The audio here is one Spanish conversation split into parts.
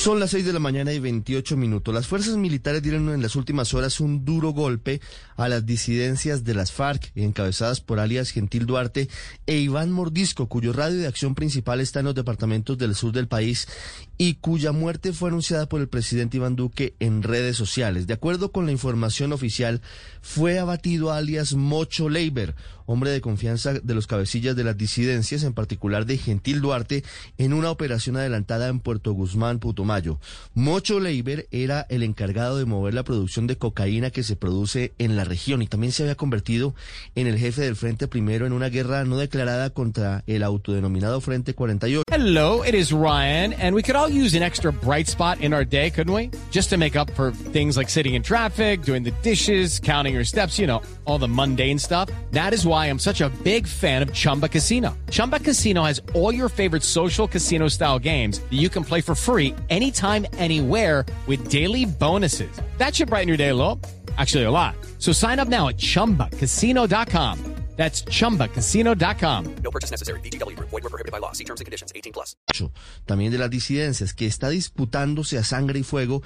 Son las 6 de la mañana y 28 minutos. Las fuerzas militares dieron en las últimas horas un duro golpe a las disidencias de las FARC, encabezadas por alias Gentil Duarte e Iván Mordisco, cuyo radio de acción principal está en los departamentos del sur del país y cuya muerte fue anunciada por el presidente Iván Duque en redes sociales. De acuerdo con la información oficial, fue abatido alias Mocho Leiber, hombre de confianza de los cabecillas de las disidencias, en particular de Gentil Duarte, en una operación adelantada en Puerto Guzmán, Putumayo. Mocho Leiber era el encargado de mover la producción de cocaína que se produce en la región y también se había convertido en el jefe del Frente Primero en una guerra no declarada contra el autodenominado Frente 48. Hello, it is Ryan, and we could all use an extra bright spot in our day, couldn't we? Just to make up for things like sitting in traffic, doing the dishes, counting your steps, you know, all the mundane stuff. That is why I'm such a big fan of Chumba Casino. Chumba Casino has all your favorite social casino style games that you can play for free anytime, anywhere with daily bonuses. That should brighten your day a little. Actually, a lot. So sign up now at chumbacasino.com. That's chumbacasino.com. No purchase necessary. Group. Void were prohibited by law. See terms and conditions. 18 plus. también de las disidencias, que está disputándose a sangre y fuego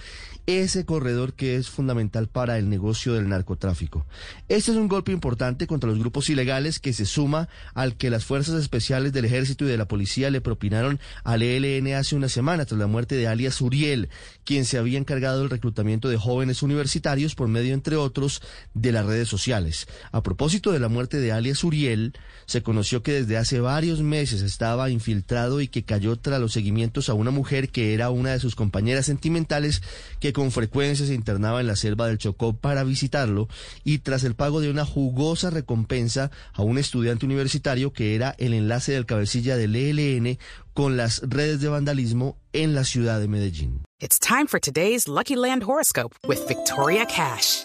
ese corredor que es fundamental para el negocio del narcotráfico. Este es un golpe importante contra los grupos ilegales que se suma al que las fuerzas especiales del ejército y de la policía le propinaron al ELN hace una semana tras la muerte de alias Uriel, quien se había encargado del reclutamiento de jóvenes universitarios por medio, entre otros, de las redes sociales. A propósito de la muerte de alias Uriel, se conoció que desde hace varios meses estaba infiltrado y que cayó tras los seguimientos a una mujer que era una de sus compañeras sentimentales que con frecuencia se internaba en la selva del Chocó para visitarlo y tras el pago de una jugosa recompensa a un estudiante universitario que era el enlace del cabecilla del ELN con las redes de vandalismo en la ciudad de Medellín. It's time for today's Lucky Land horoscope with Victoria Cash.